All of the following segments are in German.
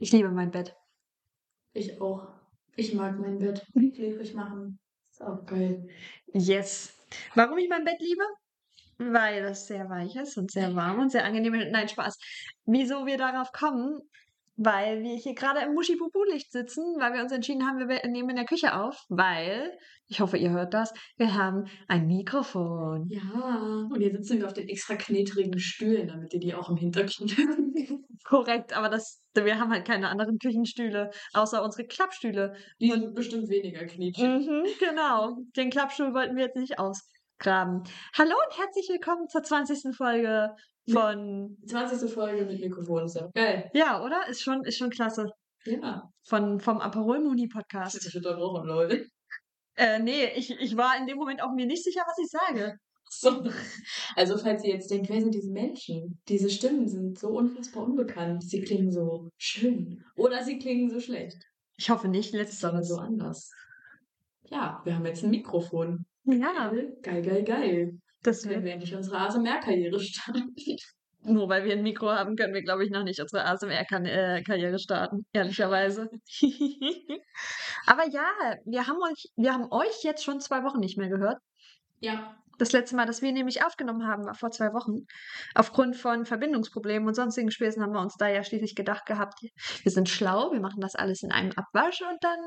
Ich liebe mein Bett. Ich auch. Ich mag mein Bett. Schläfrig machen. Ist auch geil. Yes. Warum ich mein Bett liebe? Weil es sehr weich ist und sehr warm und sehr angenehm. Nein, Spaß. Wieso wir darauf kommen? Weil wir hier gerade im Muschi-Pupu-Licht sitzen, weil wir uns entschieden haben, wir nehmen in der Küche auf, weil, ich hoffe, ihr hört das, wir haben ein Mikrofon. Ja, und hier sitzen wir auf den extra knetrigen Stühlen, damit ihr die auch im Hintergrund Korrekt, aber das, wir haben halt keine anderen Küchenstühle, außer unsere Klappstühle. Die sind bestimmt weniger knetrig. Mhm, genau. Den Klappstuhl wollten wir jetzt nicht ausgraben. Hallo und herzlich willkommen zur 20. Folge von. 20. Folge mit Mikrofon ist ja geil. Ja, oder? Ist schon, ist schon klasse. Ja. Von, vom Aperol Muni Das Podcast. ist unterbrochen, Leute. Äh, nee, ich, ich war in dem Moment auch mir nicht sicher, was ich sage. So. Also, falls ihr jetzt denkt, wer sind diese Menschen? Diese Stimmen sind so unfassbar unbekannt. Sie klingen so schön. Oder sie klingen so schlecht. Ich hoffe nicht, Sondern letzteres. so anders. Ja, wir haben jetzt ein Mikrofon. Ja, Geil, geil, geil. Das Können wir endlich unsere ASMR-Karriere starten. Nur weil wir ein Mikro haben, können wir, glaube ich, noch nicht unsere ASMR-Karriere starten, ehrlicherweise. Aber ja, wir haben euch, wir haben euch jetzt schon zwei Wochen nicht mehr gehört. Ja, Das letzte Mal, dass wir nämlich aufgenommen haben, war vor zwei Wochen. Aufgrund von Verbindungsproblemen und sonstigen Späßen haben wir uns da ja schließlich gedacht gehabt, wir sind schlau, wir machen das alles in einem Abwasch und dann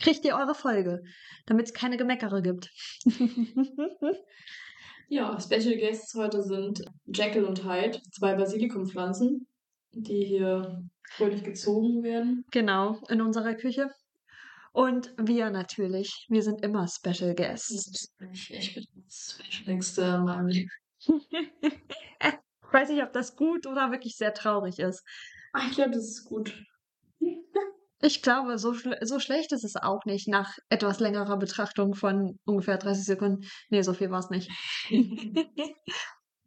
kriegt ihr eure Folge, damit es keine Gemeckere gibt. Ja, Special Guests heute sind Jekyll und Hyde, zwei Basilikumpflanzen, die hier fröhlich gezogen werden. genau, in unserer Küche. Und wir natürlich, wir sind immer Special Guests. Ich, bin das Specialste Mann. ich weiß nicht, ob das gut oder wirklich sehr traurig ist. Ach, ich glaube, das ist gut. Ich glaube, so, schle so schlecht ist es auch nicht nach etwas längerer Betrachtung von ungefähr 30 Sekunden. Nee, so viel war es nicht.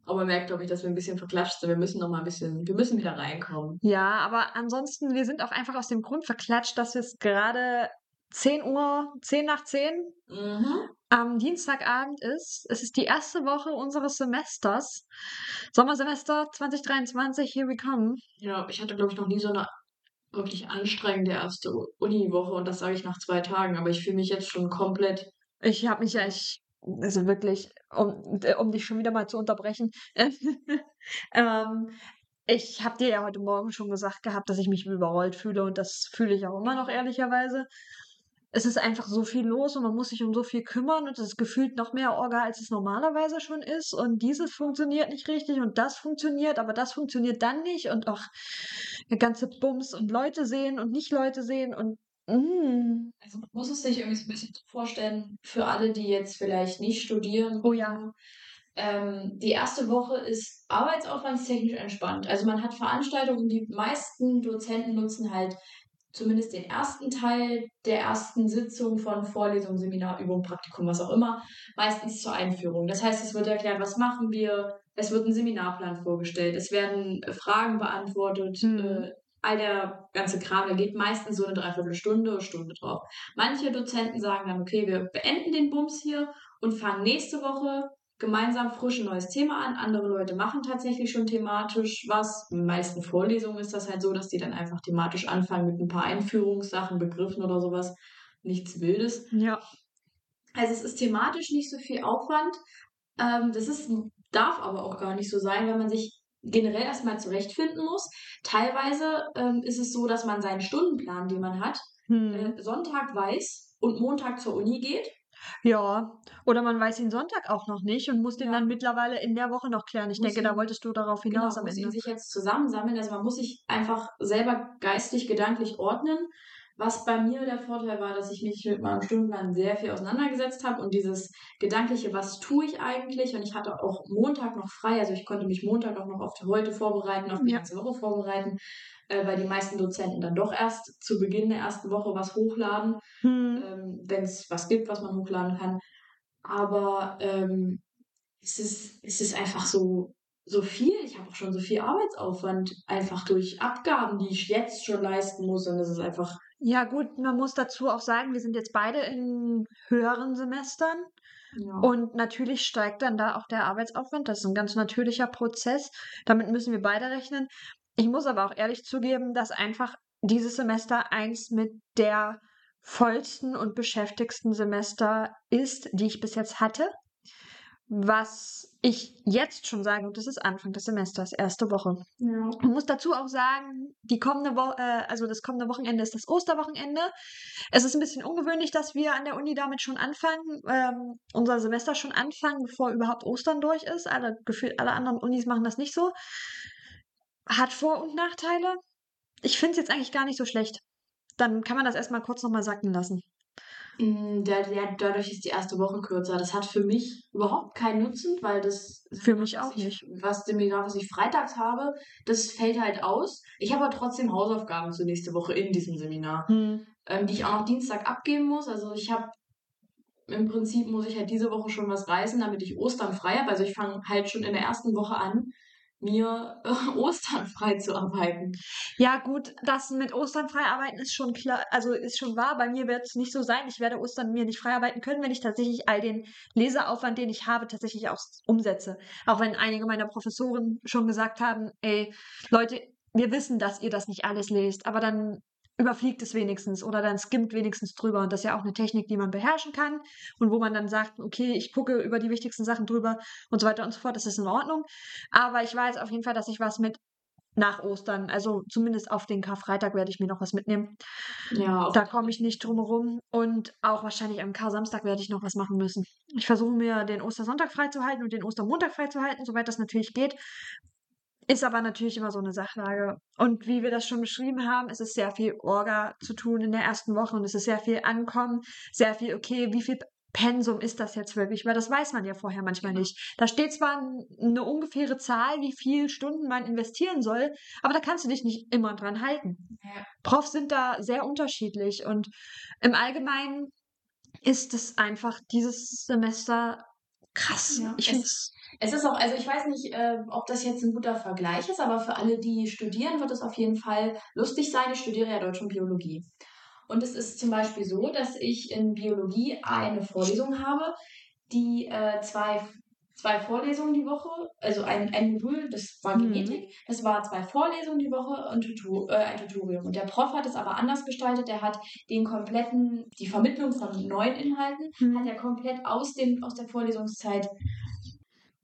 Aber man merkt, glaube ich, dass wir ein bisschen verklatscht sind. Wir müssen noch mal ein bisschen, wir müssen wieder reinkommen. Ja, aber ansonsten, wir sind auch einfach aus dem Grund verklatscht, dass es gerade 10 Uhr, 10 nach 10 Mhm. am Dienstagabend ist. Es ist die erste Woche unseres Semesters. Sommersemester 2023, here we come. Ja, ich hatte, glaube ich, noch nie so eine wirklich anstrengende erste Uniwoche und das sage ich nach zwei Tagen, aber ich fühle mich jetzt schon komplett. Ich habe mich ja, ich, also wirklich, um, äh, um dich schon wieder mal zu unterbrechen. ähm, ich habe dir ja heute Morgen schon gesagt gehabt, dass ich mich überrollt fühle und das fühle ich auch immer noch ehrlicherweise. Es ist einfach so viel los und man muss sich um so viel kümmern und es ist gefühlt noch mehr Orga, als es normalerweise schon ist. Und dieses funktioniert nicht richtig und das funktioniert, aber das funktioniert dann nicht und auch der ganze Bums und Leute sehen und nicht Leute sehen und mm, Also man muss es sich irgendwie so ein bisschen vorstellen, für alle, die jetzt vielleicht nicht studieren. Oh ja. Ähm, die erste Woche ist arbeitsaufwandstechnisch entspannt. Also man hat Veranstaltungen, die meisten Dozenten nutzen halt zumindest den ersten Teil der ersten Sitzung von Vorlesung, Seminar, Übung, Praktikum, was auch immer, meistens zur Einführung. Das heißt, es wird erklärt, was machen wir, es wird ein Seminarplan vorgestellt, es werden äh, Fragen beantwortet, Mhm. äh, all der ganze Kram, da geht meistens so eine Dreiviertelstunde oder Stunde drauf. Manche Dozenten sagen dann, okay, wir beenden den Bums hier und fangen nächste Woche gemeinsam frisch ein neues Thema an. Andere Leute machen tatsächlich schon thematisch was. In den meisten Vorlesungen ist das halt so, dass die dann einfach thematisch anfangen mit ein paar Einführungssachen, Begriffen oder sowas. Nichts Wildes. ja. Also es ist thematisch nicht so viel Aufwand. Ähm, das ist, darf aber auch gar nicht so sein, weil man sich generell erstmal zurechtfinden muss. Teilweise ähm, ist es so, dass man seinen Stundenplan, den man hat, Hm. äh, Sonntag weiß und Montag zur Uni geht. Ja, oder man weiß ihn Sonntag auch noch nicht und muss den Ja. dann mittlerweile in der Woche noch klären. Ich Muss denke, da ihn- wolltest du darauf Genau, hinaus am muss Ende. ihn sich jetzt zusammensammeln. Also man muss sich einfach selber geistig, gedanklich ordnen. Was bei mir der Vorteil war, dass ich mich mit meinem Stundenplan sehr viel auseinandergesetzt habe und dieses gedankliche, was tue ich eigentlich? Und ich hatte auch Montag noch frei, also ich konnte mich Montag auch noch auf heute vorbereiten, auf die Ja. ganze Woche vorbereiten, äh, weil die meisten Dozenten dann doch erst zu Beginn der ersten Woche was hochladen Hm. ähm, wenn es was gibt, was man hochladen kann. Aber ähm, es, ist, es ist einfach so, so viel. Ich habe auch schon so viel Arbeitsaufwand einfach durch Abgaben, die ich jetzt schon leisten muss. Und es ist einfach, Ja, gut, man muss dazu auch sagen, wir sind jetzt beide in höheren Semestern ja, und natürlich steigt dann da auch der Arbeitsaufwand. Das ist ein ganz natürlicher Prozess. Damit müssen wir beide rechnen. Ich muss aber auch ehrlich zugeben, dass einfach dieses Semester eins mit der vollsten und beschäftigsten Semester ist, die ich bis jetzt hatte. Was ich jetzt schon sage, und das ist Anfang des Semesters, erste Woche. Ja. Ich muss dazu auch sagen, die kommende Wo äh, also das kommende Wochenende ist das Osterwochenende. Es ist ein bisschen ungewöhnlich, dass wir an der Uni damit schon anfangen, ähm, unser Semester schon anfangen, bevor überhaupt Ostern durch ist. Alle, gefühlt alle anderen Unis machen das nicht so. Hat Vor- und Nachteile. Ich finde es jetzt eigentlich gar nicht so schlecht. Dann kann man das erstmal kurz nochmal sacken lassen. Mm, Der, der, dadurch ist die erste Woche kürzer. Das hat für mich überhaupt keinen Nutzen, weil das. Für mich auch ich, nicht. Was Seminar, was ich freitags habe, das fällt halt aus. Ich habe aber trotzdem Hausaufgaben zur nächste Woche in diesem Seminar, Hm. ähm, die ich auch noch Dienstag abgeben muss. Also ich habe im Prinzip muss ich halt diese Woche schon was reißen, damit ich Ostern frei habe. Also ich fange halt schon in der ersten Woche an, mir äh, Ostern frei zu arbeiten. Ja, gut, das mit Ostern freiarbeiten ist schon klar, also ist schon wahr. Bei mir wird es nicht so sein. Ich werde Ostern mir nicht freiarbeiten können, wenn ich tatsächlich all den Leseaufwand, den ich habe, tatsächlich auch umsetze. Auch wenn einige meiner Professoren schon gesagt haben, ey, Leute, wir wissen, dass ihr das nicht alles lest, aber dann überfliegt es wenigstens oder dann skimmt wenigstens drüber. Und das ist ja auch eine Technik, die man beherrschen kann und wo man dann sagt, okay, ich gucke über die wichtigsten Sachen drüber und so weiter und so fort. Das ist in Ordnung. Aber ich weiß auf jeden Fall, dass ich was mit nach Ostern, also zumindest auf den Karfreitag werde ich mir noch was mitnehmen. Ja, Da komme ich nicht drum herum. Und auch wahrscheinlich am Kar-Samstag werde ich noch was machen müssen. Ich versuche mir den Ostersonntag freizuhalten und den Ostermontag freizuhalten, soweit das natürlich geht. Ist aber natürlich immer so eine Sachlage. Und wie wir das schon beschrieben haben, es ist sehr viel Orga zu tun in der ersten Woche und es ist sehr viel Ankommen, sehr viel, okay, wie viel Pensum ist das jetzt wirklich? Weil das weiß man ja vorher manchmal nicht. Da steht zwar eine ungefähre Zahl, wie viel Stunden man investieren soll, aber da kannst du dich nicht immer dran halten. Ja. Profs sind da sehr unterschiedlich und im Allgemeinen ist es einfach dieses Semester krass. Ja, ich es- finde es. Es ist auch, also ich weiß nicht, äh, ob das jetzt ein guter Vergleich ist, aber für alle, die studieren, wird es auf jeden Fall lustig sein. Ich studiere ja Deutsch und Biologie. Und es ist zum Beispiel so, dass ich in Biologie eine Vorlesung habe, die äh, zwei, zwei Vorlesungen die Woche, also ein, ein Modul, das war Mhm. Genetik, das war zwei Vorlesungen die Woche und Tutu äh, ein Tutorium. Und der Prof hat es aber anders gestaltet. Der hat den kompletten, die Vermittlung von neuen Inhalten Mhm. hat er komplett aus, dem, aus der Vorlesungszeit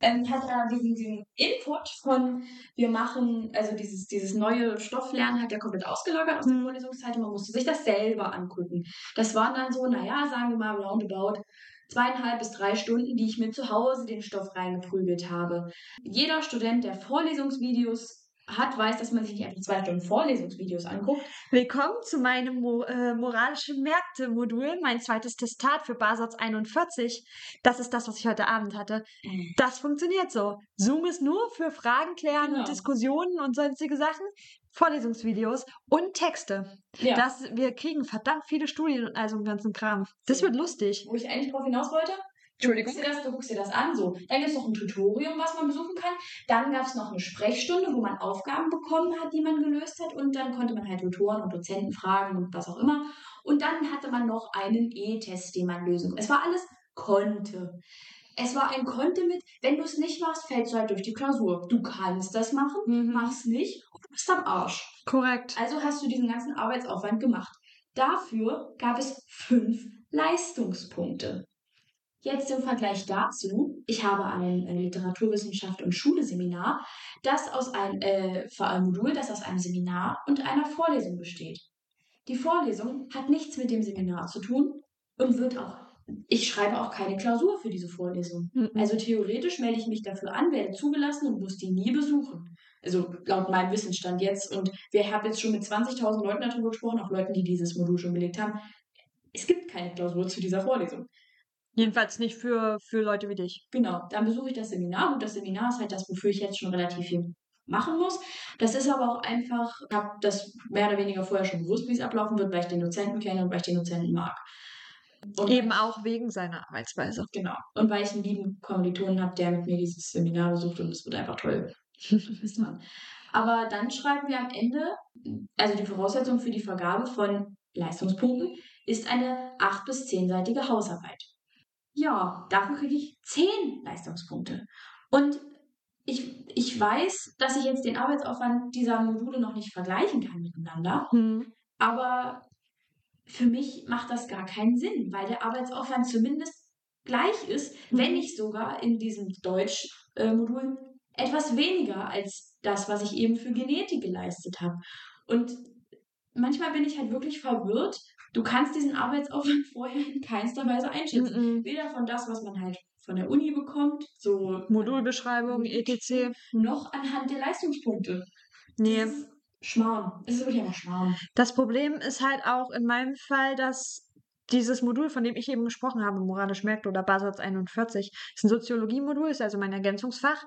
ähm, hat er diesen, diesen Input von wir machen, also dieses, dieses neue Stofflernen hat er komplett ausgelagert aus der. Vorlesungszeit und man musste sich das selber angucken. Das waren dann so, naja, sagen wir mal roundabout zweieinhalb bis drei Stunden, die ich mir zu Hause den Stoff reingeprügelt habe. Jeder Student, der Vorlesungsvideos hat, weiß, dass man sich nicht einfach zwei Stunden Vorlesungsvideos anguckt. Willkommen zu meinem Mo äh, moralische Märkte-Modul, mein zweites Testat für Basatz 41. Das ist das, was ich heute Abend hatte. Das funktioniert so. Zoom ist nur für Fragen klären Genau. und Diskussionen und sonstige Sachen, Vorlesungsvideos und Texte. Ja. Das, wir kriegen verdammt viele Studien und all so einen ganzen Kram. Das wird lustig. wo ich eigentlich drauf hinaus wollte. Du Entschuldigung. guckst, dir das, du guckst dir das an, so. Dann gibt es noch ein Tutorium, was man besuchen kann. Dann gab es noch eine Sprechstunde, wo man Aufgaben bekommen hat, die man gelöst hat. Und dann konnte man halt Tutoren und Dozenten fragen und was auch immer. Und dann hatte man noch einen E-Test, den man lösen konnte. Es war alles konnte. Es war ein Konnte mit, wenn du es nicht machst, fällst du halt durch die Klausur. Du kannst das machen, Mhm. mach's nicht und du bist am Arsch. Korrekt. Also hast du diesen ganzen Arbeitsaufwand gemacht. Dafür gab es fünf Leistungspunkte. Jetzt im Vergleich dazu, ich habe ein äh, Literaturwissenschaft und Schule-Seminar, das aus einem äh, für ein Modul, das aus einem Seminar und einer Vorlesung besteht. Die Vorlesung hat nichts mit dem Seminar zu tun und wird auch, ich schreibe auch keine Klausur für diese Vorlesung. Mhm. Also theoretisch melde ich mich dafür an, werde zugelassen und muss die nie besuchen. Also laut meinem Wissensstand jetzt. Und wir haben jetzt schon mit 20.000 Leuten darüber gesprochen, auch Leuten, die dieses Modul schon belegt haben. Es gibt keine Klausur zu dieser Vorlesung. Jedenfalls nicht für, für Leute wie dich. Genau, dann besuche ich das Seminar. Und das Seminar ist halt das, wofür ich jetzt schon relativ viel machen muss. Das ist aber auch einfach, ich habe das mehr oder weniger vorher schon gewusst, wie es ablaufen wird, weil ich den Dozenten kenne und weil ich den Dozenten mag. Und Eben auch wegen seiner Arbeitsweise. Genau. Und weil ich einen lieben Kommilitonen habe, der mit mir dieses Seminar besucht und es wird einfach toll. Aber dann schreiben wir am Ende, also die Voraussetzung für die Vergabe von Leistungspunkten ist eine 8- bis 10-seitige Hausarbeit. Ja, dafür kriege ich 10 Leistungspunkte. Und ich, ich weiß, dass ich jetzt den Arbeitsaufwand dieser Module noch nicht vergleichen kann miteinander, Hm. aber für mich macht das gar keinen Sinn, weil der Arbeitsaufwand zumindest gleich ist, wenn Mhm. nicht sogar in diesem Deutsch-Modul etwas weniger als das, was ich eben für Genetik geleistet habe. Und manchmal bin ich halt wirklich verwirrt. Du kannst diesen Arbeitsaufwand vorher in keinster Weise einschätzen. Mhm. Weder von das, was man halt von der Uni bekommt, so Modulbeschreibung, etc. noch anhand der Leistungspunkte. Nee. Das Schmarrn. Es ist wirklich einfach Schmarrn. Das Problem ist halt auch in meinem Fall, dass dieses Modul, von dem ich eben gesprochen habe, moralisch merkt oder Basatz 41, ist ein Soziologiemodul, ist also mein Ergänzungsfach.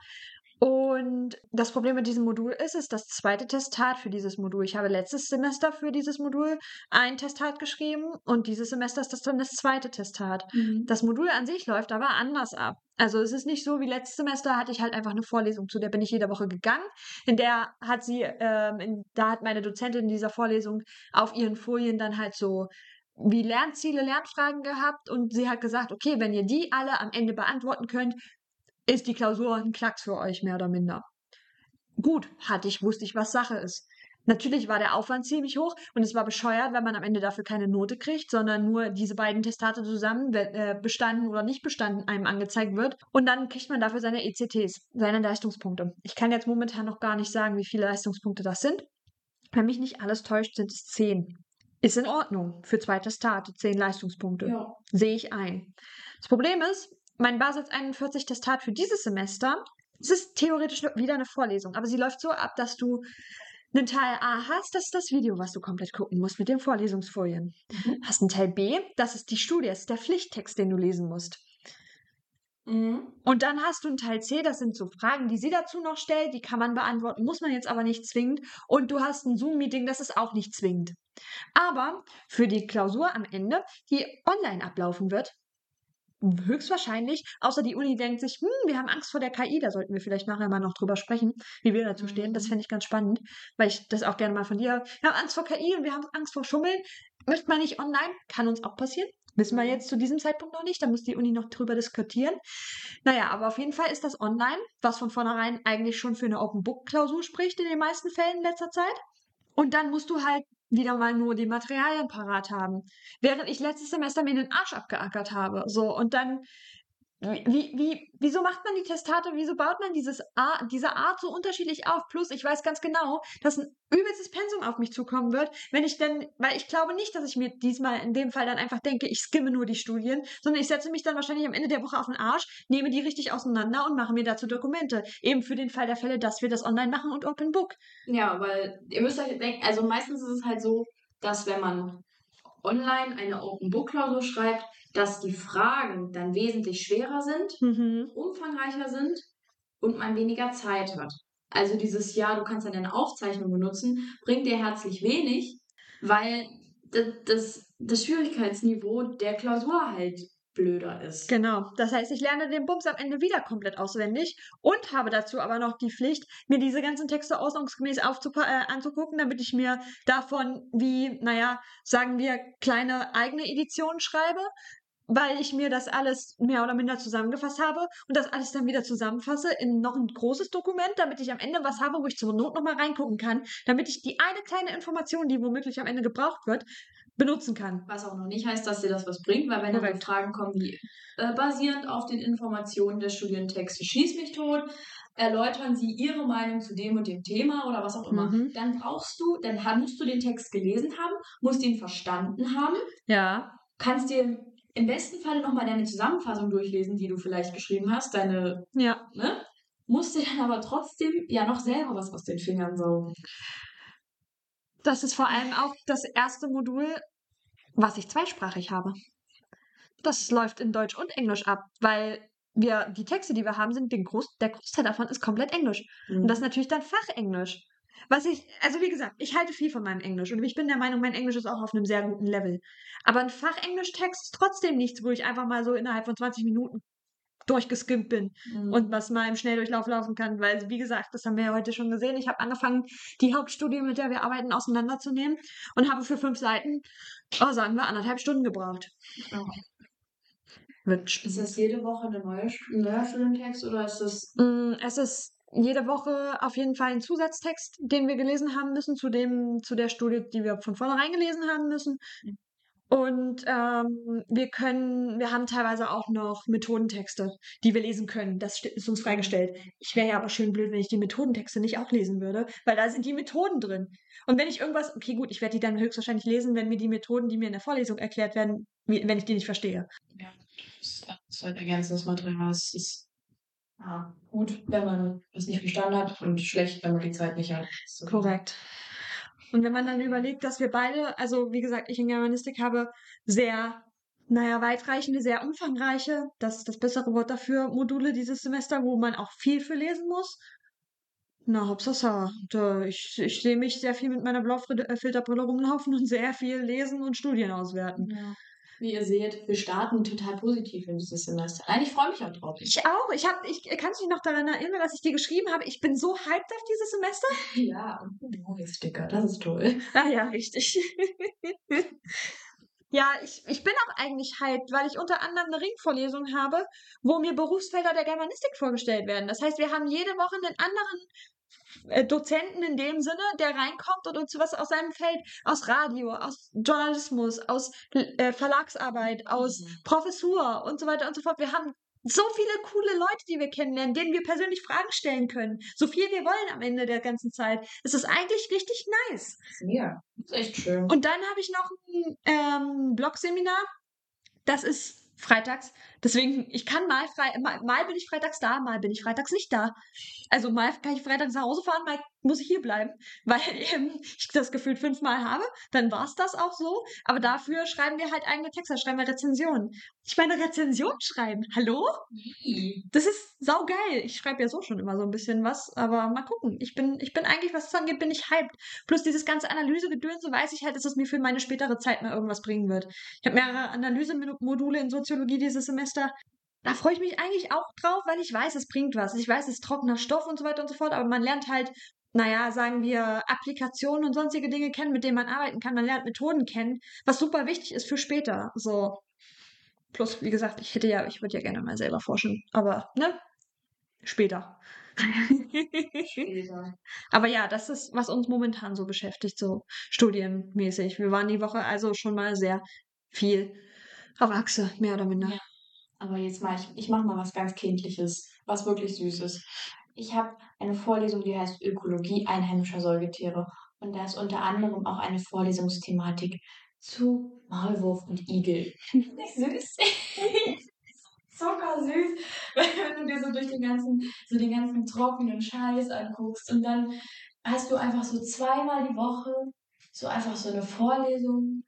Und das Problem mit diesem Modul ist, es ist das zweite Testat für dieses Modul. Ich habe letztes Semester für dieses Modul ein Testat geschrieben und dieses Semester ist das dann das zweite Testat. Das Modul an sich läuft aber anders ab. Also es ist nicht so wie letztes Semester hatte ich halt einfach eine Vorlesung, zu der bin ich jede Woche gegangen. In der hat sie, ähm, in, da hat meine Dozentin in dieser Vorlesung auf ihren Folien dann halt so wie Lernziele, Lernfragen gehabt und sie hat gesagt, okay, wenn ihr die alle am Ende beantworten könnt, ist die Klausur ein Klacks für euch, mehr oder minder. Gut, hatte ich, wusste ich, was Sache ist. Natürlich war der Aufwand ziemlich hoch und es war bescheuert, wenn man am Ende dafür keine Note kriegt, sondern nur diese beiden Testate zusammen äh, bestanden oder nicht bestanden einem angezeigt wird und dann kriegt man dafür seine ECTs, seine Leistungspunkte. Ich kann jetzt momentan noch gar nicht sagen, wie viele Leistungspunkte das sind. Wenn mich nicht alles täuscht, sind es zehn. Ist in Ordnung für zwei Testate, zehn Leistungspunkte. Ja. Sehe ich ein. Das Problem ist, mein Basis 41 Testat für dieses Semester, es ist theoretisch wieder eine Vorlesung, aber sie läuft so ab, dass du einen Teil A hast, das ist das Video, was du komplett gucken musst mit den Vorlesungsfolien. Mhm. Hast einen Teil B, das ist die Studie, das ist der Pflichttext, den du lesen musst. Mhm. Und dann hast du einen Teil C, das sind so Fragen, die sie dazu noch stellt, die kann man beantworten, muss man jetzt aber nicht zwingend. Und du hast ein Zoom-Meeting, das ist auch nicht zwingend. Aber für die Klausur am Ende, die online ablaufen wird, höchstwahrscheinlich, außer die Uni denkt sich, hm, wir haben Angst vor der KI, da sollten wir vielleicht nachher mal noch drüber sprechen, wie wir dazu stehen. Das Mhm. fände ich ganz spannend, weil ich das auch gerne mal von dir, wir haben Angst vor KI und wir haben Angst vor Schummeln. Möchte man nicht online, kann uns auch passieren. Wissen wir jetzt zu diesem Zeitpunkt noch nicht, da muss die Uni noch drüber diskutieren. Naja, aber auf jeden Fall ist das online, was von vornherein eigentlich schon für eine Open-Book-Klausur spricht in den meisten Fällen in letzter Zeit. Und dann musst du halt wieder mal nur die Materialien parat haben. Während ich letztes Semester mir den Arsch abgeackert habe. So, und dann, wie, wie, wieso macht man die Testate? Wieso baut man dieses Ar diese Art so unterschiedlich auf? Plus, ich weiß ganz genau, dass ein übelstes Pensum auf mich zukommen wird, wenn ich dann, weil ich glaube nicht, dass ich mir diesmal in dem Fall dann einfach denke, ich skimme nur die Studien, sondern ich setze mich dann wahrscheinlich am Ende der Woche auf den Arsch, nehme die richtig auseinander und mache mir dazu Dokumente. Eben für den Fall der Fälle, dass wir das online machen und Open Book. Ja, weil ihr müsst euch denken, also meistens ist es halt so, dass wenn man online eine Open Book Klausur schreibt, dass die Fragen dann wesentlich schwerer sind, Mhm. umfangreicher sind und man weniger Zeit hat. Also dieses Jahr, du kannst dann eine Aufzeichnung benutzen, bringt dir herzlich wenig, weil das, das, das Schwierigkeitsniveau der Klausur halt blöder ist. Genau. Das heißt, ich lerne den Bums am Ende wieder komplett auswendig und habe dazu aber noch die Pflicht, mir diese ganzen Texte ordnungsgemäß aufzupa- äh, anzugucken, damit ich mir davon wie, naja, sagen wir, kleine eigene Editionen schreibe, weil ich mir das alles mehr oder minder zusammengefasst habe und das alles dann wieder zusammenfasse in noch ein großes Dokument, damit ich am Ende was habe, wo ich zur Not nochmal reingucken kann, damit ich die eine kleine Information, die womöglich am Ende gebraucht wird, benutzen kann. Was auch noch nicht heißt, dass dir das was bringt, weil wenn dann Korrekt. Fragen kommen wie äh, basierend auf den Informationen des Studientextes schieß mich tot, erläutern Sie Ihre Meinung zu dem und dem Thema oder was auch immer, Mhm. dann brauchst du, dann musst du den Text gelesen haben, musst ihn verstanden haben, Ja. kannst dir im besten Falle nochmal deine Zusammenfassung durchlesen, die du vielleicht geschrieben hast, deine, Ja. ne? Musst dir dann aber trotzdem ja noch selber was aus den Fingern saugen. Das ist vor allem auch das erste Modul, was ich zweisprachig habe. Das läuft in Deutsch und Englisch ab, weil wir die Texte, die wir haben, sind den Groß, der Großteil davon ist komplett Englisch. Und das ist natürlich dann Fachenglisch. Was ich, also wie gesagt, ich halte viel von meinem Englisch und ich bin der Meinung, mein Englisch ist auch auf einem sehr guten Level. Aber ein Fachenglisch-Text ist trotzdem nichts, wo ich einfach mal so innerhalb von 20 Minuten durchgeskimmt bin Mhm. und was mal im Schnelldurchlauf laufen kann, weil, wie gesagt, das haben wir ja heute schon gesehen. Ich habe angefangen, die Hauptstudie, mit der wir arbeiten, auseinanderzunehmen und habe für fünf Seiten, oh, sagen wir, anderthalb Stunden gebraucht. Wird Ist das jede Woche eine neue, ein neuer Studientext oder ist das Mm, Es ist jede Woche auf jeden Fall einen Zusatztext, den wir gelesen haben müssen, zu dem, zu der Studie, die wir von vornherein gelesen haben müssen. Und ähm, wir können, wir haben teilweise auch noch Methodentexte, die wir lesen können. Das st- ist uns freigestellt. Ich wäre ja aber schön blöd, wenn ich die Methodentexte nicht auch lesen würde, weil da sind die Methoden drin. Und wenn ich irgendwas, okay, gut, ich werde die dann höchstwahrscheinlich lesen, wenn mir die Methoden, die mir in der Vorlesung erklärt werden, wenn ich die nicht verstehe. Ja, das ist halt ergänzendes Material. Es ist ja, gut, wenn man es nicht verstanden hat und schlecht, wenn man die Zeit nicht hat. So. Korrekt. Und wenn man dann überlegt, dass wir beide, also wie gesagt, ich in Germanistik habe sehr, naja, weitreichende, sehr umfangreiche, das ist das bessere Wort dafür, Module dieses Semester, wo man auch viel für lesen muss. Na, Hauptsache, ich, ich sehe mich sehr viel mit meiner Blaufilterbrille rumlaufen und sehr viel lesen und Studien auswerten. Ja. Wie ihr seht, wir starten total positiv in dieses Semester. Nein, ich freue mich auch drauf. Ich auch. Ich habe, ich kann mich noch daran erinnern, dass ich dir geschrieben habe, ich bin so hyped auf dieses Semester. Ja, und ein neues Sticker, das ist toll. Ah ja, richtig. ja, ich, ich bin auch eigentlich hyped, weil ich unter anderem eine Ringvorlesung habe, wo mir Berufsfelder der Germanistik vorgestellt werden. Das heißt, wir haben jede Woche einen anderen Dozenten in dem Sinne, der reinkommt und uns was aus seinem Feld, aus Radio, aus Journalismus, aus äh, Verlagsarbeit, aus Mhm. Professur und so weiter und so fort. Wir haben so viele coole Leute, die wir kennenlernen, denen wir persönlich Fragen stellen können. So viel wir wollen am Ende der ganzen Zeit. Es ist eigentlich richtig nice. Ja, ist echt schön. Und dann habe ich noch ein ähm, Blog-Seminar. Das ist freitags. Deswegen, ich kann mal frei, mal, mal bin ich freitags da, mal bin ich freitags nicht da. Also mal kann ich freitags nach Hause fahren, mal muss ich hier bleiben, weil ähm, ich das gefühlt fünfmal habe. Dann war es das auch so. Aber dafür schreiben wir halt eigene Texte, schreiben wir Rezensionen. Ich meine, Rezension schreiben. Hallo? Das ist saugeil. Ich schreibe ja so schon immer so ein bisschen was, aber mal gucken. Ich bin, ich bin eigentlich, was das angeht, bin ich hyped. Plus dieses ganze Analysegedönse weiß ich halt, dass es mir für meine spätere Zeit mal irgendwas bringen wird. Ich habe mehrere Analysemodule in Soziologie dieses Semester. Da freue ich mich eigentlich auch drauf, weil ich weiß, es bringt was. Ich weiß, es ist trockener Stoff und so weiter und so fort, aber man lernt halt, naja, sagen wir, Applikationen und sonstige Dinge kennen, mit denen man arbeiten kann. Man lernt Methoden kennen, was super wichtig ist für später. So. Plus, wie gesagt, ich hätte ja, ich würde ja gerne mal selber forschen, aber, ne? Später. Später. Aber ja, das ist, was uns momentan so beschäftigt, so studienmäßig. Wir waren die Woche also schon mal sehr viel auf Achse, mehr oder minder. Ja. Aber jetzt mal, ich, ich mache mal was ganz Kindliches, was wirklich Süßes. Ich habe eine Vorlesung, die heißt Ökologie einheimischer Säugetiere. Und da ist unter anderem auch eine Vorlesungsthematik zu Maulwurf und Igel. Nicht süß? Zuckersüß, wenn du dir so durch den ganzen, so den ganzen trockenen Scheiß anguckst und dann hast du einfach so zweimal die Woche so einfach so eine Vorlesung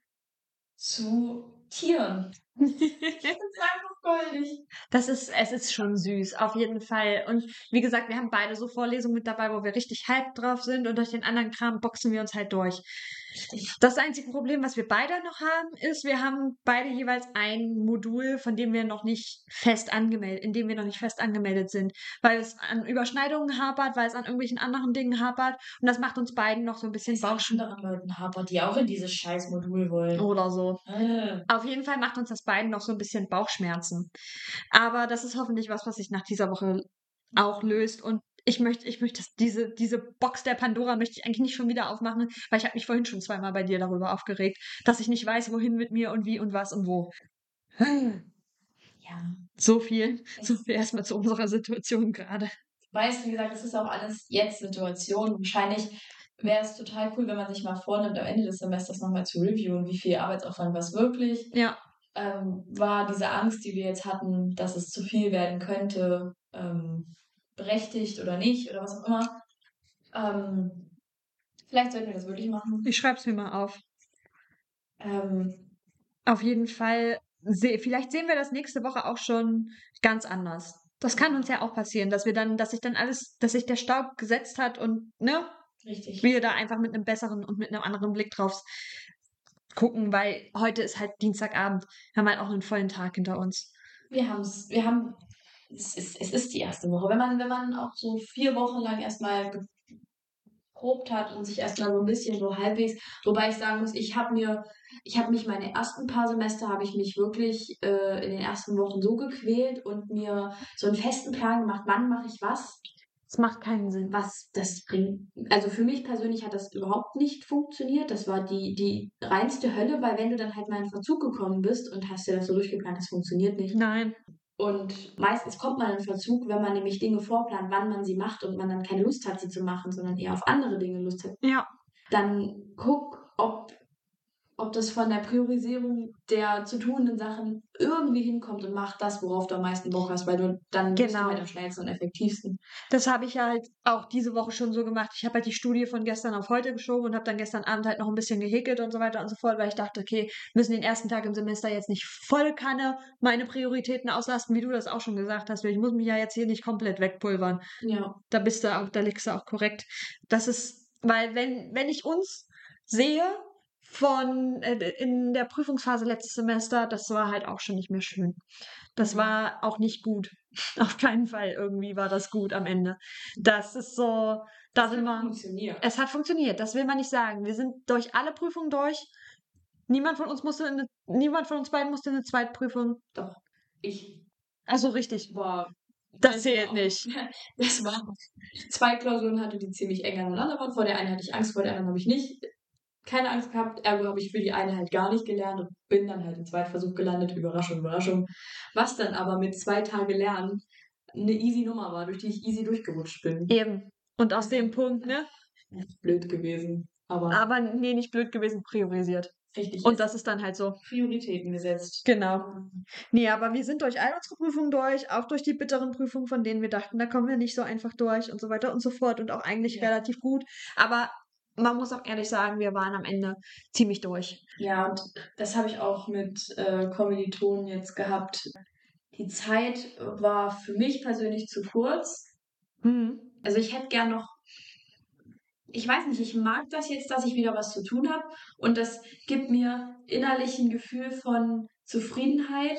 zu Tieren. Das ist einfach goldig. Es ist schon süß, auf jeden Fall. Und wie gesagt, wir haben beide so Vorlesungen mit dabei, wo wir richtig hyped drauf sind und durch den anderen Kram boxen wir uns halt durch. Das einzige Problem, was wir beide noch haben, ist, wir haben beide jeweils ein Modul, von dem wir noch nicht fest angemeldet, in dem wir noch nicht fest angemeldet sind, weil es an Überschneidungen hapert, weil es an irgendwelchen anderen Dingen hapert und das macht uns beiden noch so ein bisschen Bauchschmerzen anderen Leuten hapert, die auch in dieses scheiß Modul wollen. oder so. Äh. Auf jeden Fall macht uns das beiden noch so ein bisschen Bauchschmerzen. Aber das ist hoffentlich was, was sich nach dieser Woche auch löst. Und ich möchte, ich möchte diese, diese Box der Pandora möchte ich eigentlich nicht schon wieder aufmachen, weil ich habe mich vorhin schon zweimal bei dir darüber aufgeregt, dass ich nicht weiß, wohin mit mir und wie und was und wo. Ja. So viel. So viel erstmal zu unserer Situation gerade. Weißt, wie gesagt, das ist auch alles jetzt Situation. Wahrscheinlich wäre es total cool, wenn man sich mal vornimmt, am Ende des Semesters nochmal zu reviewen, wie viel Arbeitsaufwand was wirklich Ja, ähm, war diese Angst, die wir jetzt hatten, dass es zu viel werden könnte, ähm, berechtigt oder nicht oder was auch immer. Ähm, vielleicht sollten wir das wirklich machen. ich schreibe es mir mal auf. Ähm, Auf jeden Fall, se vielleicht sehen wir das nächste Woche auch schon ganz anders. Das kann uns ja auch passieren, dass wir dann, dass sich dann alles, dass sich der Staub gesetzt hat und, ne, richtig. wir da einfach mit einem besseren und mit einem anderen Blick drauf gucken, weil heute ist halt Dienstagabend. Wir haben halt auch einen vollen Tag hinter uns. Wir haben es, wir haben, es ist, es ist die erste Woche. Wenn man, wenn man auch so vier Wochen lang erstmal geprobt hat und sich erstmal so ein bisschen so halbwegs, wobei ich sagen muss, ich habe mir, ich habe mich meine ersten paar Semester, habe ich mich wirklich äh, in den ersten Wochen so gequält und mir so einen festen Plan gemacht, wann mache ich was. Es macht keinen Sinn. was das bringt. Also für mich persönlich hat das überhaupt nicht funktioniert. Das war die, die reinste Hölle, weil wenn du dann halt mal in Verzug gekommen bist und hast dir das so durchgeplant, das funktioniert nicht. Nein. Und meistens kommt man in Verzug, wenn man nämlich Dinge vorplant, wann man sie macht und man dann keine Lust hat, sie zu machen, sondern eher auf andere Dinge Lust hat. Ja. Dann guck, ob, ob das von der Priorisierung der zu tuenden Sachen irgendwie hinkommt und mach das, worauf du am meisten Bock hast, weil du dann bist du Genau. halt am schnellsten und effektivsten. Das habe ich halt auch diese Woche schon so gemacht. Ich habe halt die Studie von gestern auf heute geschoben und habe dann gestern Abend halt noch ein bisschen gehäkelt und so weiter und so fort, weil ich dachte, okay, müssen den ersten Tag im Semester jetzt nicht voll Kanne meine Prioritäten auslasten, wie du das auch schon gesagt hast. Ich muss mich ja jetzt hier nicht komplett wegpulvern. Ja. Da bist du auch, da liegst du auch korrekt. Das ist, weil wenn, wenn ich uns sehe von äh, in der Prüfungsphase letztes Semester, das war halt auch schon nicht mehr schön. Das Mhm. war auch nicht gut. Auf keinen Fall irgendwie war das gut am Ende. Das ist so, da sind wir. funktioniert. Es hat funktioniert, das will man nicht sagen. Wir sind durch alle Prüfungen durch. Niemand von uns musste eine, niemand von uns beiden musste eine Zweitprüfung. Doch. Ich Also richtig. war Das Das zählt war- nicht. Das waren zwei Klausuren hatte, die ziemlich eng aneinander waren. Vor der einen hatte ich Angst, vor der anderen habe ich nicht keine Angst gehabt. Ergo habe ich für die eine halt gar nicht gelernt und bin dann halt im Zweitversuch gelandet. Überraschung, Überraschung. Was dann aber mit zwei Tage Lernen eine easy Nummer war, durch die ich easy durchgerutscht bin. Eben. Und aus dem Punkt, ne? Blöd gewesen. Aber Aber nee, nicht blöd gewesen, priorisiert. richtig. Und das ist dann halt so. Prioritäten gesetzt. Genau. Nee, aber wir sind durch all unsere Prüfungen durch, auch durch die bitteren Prüfungen, von denen wir dachten, da kommen wir nicht so einfach durch und so weiter und so fort und auch eigentlich Ja. relativ gut. Aber man muss auch ehrlich sagen, wir waren am Ende ziemlich durch. Ja, und das habe ich auch mit äh, Kommilitonen jetzt gehabt. Die Zeit war für mich persönlich zu kurz. Hm. Also ich hätte gern noch, ich weiß nicht, ich mag das jetzt, dass ich wieder was zu tun habe und das gibt mir innerlich ein Gefühl von Zufriedenheit,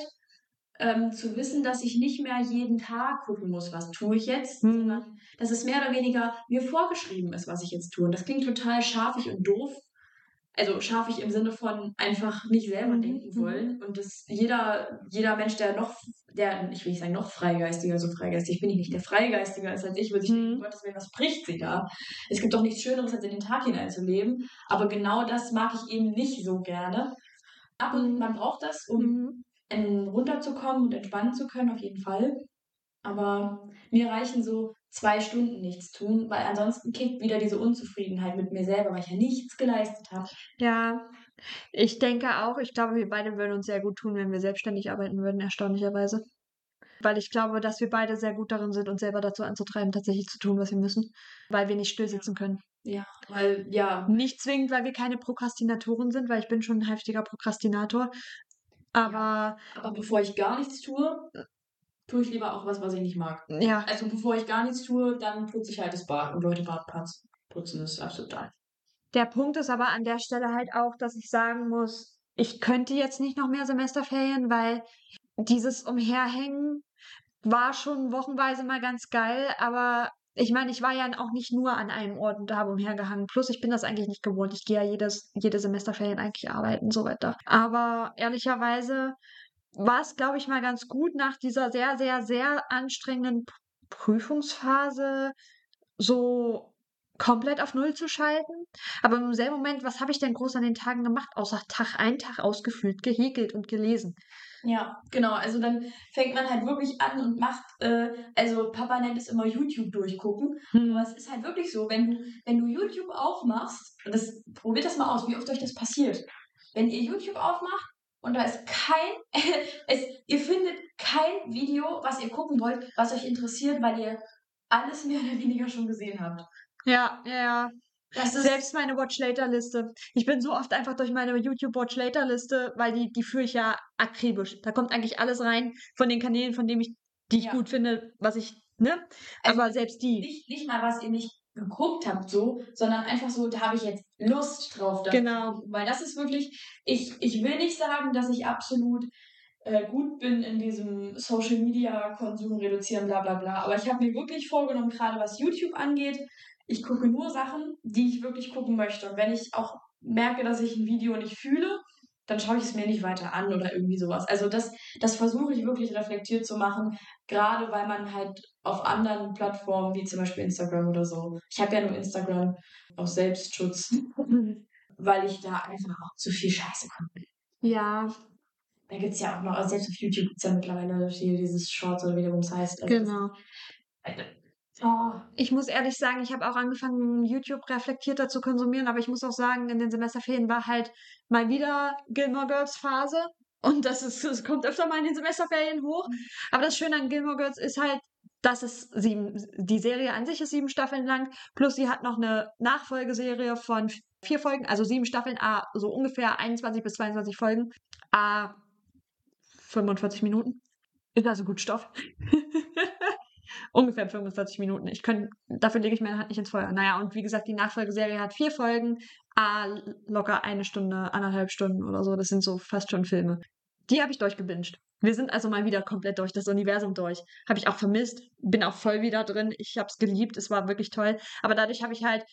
ähm, zu wissen, dass ich nicht mehr jeden Tag gucken muss, was tue ich jetzt, Hm. sondern dass es mehr oder weniger mir vorgeschrieben ist, was ich jetzt tue. Und das klingt total scharfig und doof. Also scharfig im Sinne von einfach nicht selber Mhm, denken mhm. wollen. Und dass jeder, jeder Mensch, der noch, der, ich will nicht sagen noch freigeistiger, so freigeistig bin ich nicht, der freigeistiger ist als ich, würde ich Mhm. denken, Gottes Willen, was bricht sie da? Es gibt doch nichts Schöneres, als in den Tag hineinzuleben. Aber genau das mag ich eben nicht so gerne. Ab und Mhm. man braucht das, um Mhm. Ähm, runterzukommen und entspannen zu können, auf jeden Fall. Aber mir reichen so zwei Stunden nichts tun, weil ansonsten kickt wieder diese Unzufriedenheit mit mir selber, weil ich ja nichts geleistet habe. Ja, ich denke auch, ich glaube, wir beide würden uns sehr gut tun, wenn wir selbstständig arbeiten würden, erstaunlicherweise. Weil ich glaube, dass wir beide sehr gut darin sind, uns selber dazu anzutreiben, tatsächlich zu tun, was wir müssen, weil wir nicht still sitzen können. Ja, weil, ja, Nicht zwingend, weil wir keine Prokrastinatoren sind, weil ich bin schon ein heftiger Prokrastinator. Aber aber bevor ich gar nichts tue, tue ich lieber auch was, was ich nicht mag. ja, Also bevor ich gar nichts tue, dann putze ich halt das Bad. Und Leute, Bad putz- putzen ist absolut geil. der Punkt ist aber an der Stelle halt auch, dass ich sagen muss, ich könnte jetzt nicht noch mehr Semesterferien, weil dieses Umherhängen war schon wochenweise mal ganz geil, aber ich meine, ich war ja auch nicht nur an einem Ort und da habe umhergehangen. Plus, ich bin das eigentlich nicht gewohnt. Ich gehe ja jedes, jede Semesterferien eigentlich arbeiten, so weiter. Aber ehrlicherweise war es, glaube ich, mal ganz gut, nach dieser sehr, sehr, sehr anstrengenden Prüfungsphase so komplett auf Null zu schalten. Aber im selben Moment, was habe ich denn groß an den Tagen gemacht, außer Tag ein, Tag ausgefüllt, gehäkelt und gelesen? Ja, genau. Also dann fängt man halt wirklich an und macht, äh, also Papa nennt es immer YouTube durchgucken. Aber es ist halt wirklich so, wenn du, wenn du YouTube aufmachst, und das, probiert das mal aus, wie oft euch das passiert. Wenn ihr YouTube aufmacht und da ist kein, es, ihr findet kein Video, was ihr gucken wollt, was euch interessiert, weil ihr alles mehr oder weniger schon gesehen habt. Ja, ja, ja. Selbst meine Watch Later Liste. Ich bin so oft einfach durch meine YouTube Watch Later Liste, weil die, die führe ich ja akribisch. Da kommt eigentlich alles rein von den Kanälen, von denen ich, die ich Ja. gut finde, was ich, ne? Also Aber selbst die. nicht, nicht mal, was ihr nicht geguckt habt, so, sondern einfach so, da habe ich jetzt Lust drauf. das Genau. Weil das ist wirklich, ich, ich will nicht sagen, dass ich absolut äh, gut bin in diesem Social Media Konsum reduzieren, bla bla bla. Aber ich habe mir wirklich vorgenommen, gerade was YouTube angeht, ich gucke nur Sachen, die ich wirklich gucken möchte. Und wenn ich auch merke, dass ich ein Video nicht fühle, dann schaue ich es mir nicht weiter an oder irgendwie sowas. Also das, das versuche ich wirklich reflektiert zu machen, gerade weil man halt auf anderen Plattformen, wie zum Beispiel Instagram oder so, ich habe ja nur Instagram aus Selbstschutz, weil ich da einfach auch zu viel Scheiße komme. Ja. Da gibt es ja auch noch, also selbst auf YouTube gibt es ja mittlerweile hier dieses Shorts oder wie das heißt. Also genau. Das, oh. Ich muss ehrlich sagen, ich habe auch angefangen, YouTube reflektierter zu konsumieren, aber ich muss auch sagen, in den Semesterferien war halt mal wieder Gilmore Girls Phase. Und das ist, es kommt öfter mal in den Semesterferien hoch. Aber das Schöne an Gilmore Girls ist halt, dass es sieben, die Serie an sich ist sieben Staffeln lang, plus sie hat noch eine Nachfolgeserie von vier Folgen, also sieben Staffeln, a, so ungefähr 21 bis 22 Folgen, a 45 Minuten. Ist also gut Stoff. ungefähr 45 Minuten. Ich kann, dafür lege ich meine Hand nicht ins Feuer. Naja, und wie gesagt, die Nachfolgeserie hat vier Folgen, a, locker eine Stunde, anderthalb Stunden oder so. Das sind so fast schon Filme. Die habe ich durchgebinged. Wir sind also mal wieder komplett durch das Universum durch. Habe ich auch vermisst, bin auch voll wieder drin. Ich habe es geliebt, es war wirklich toll. Aber dadurch habe ich halt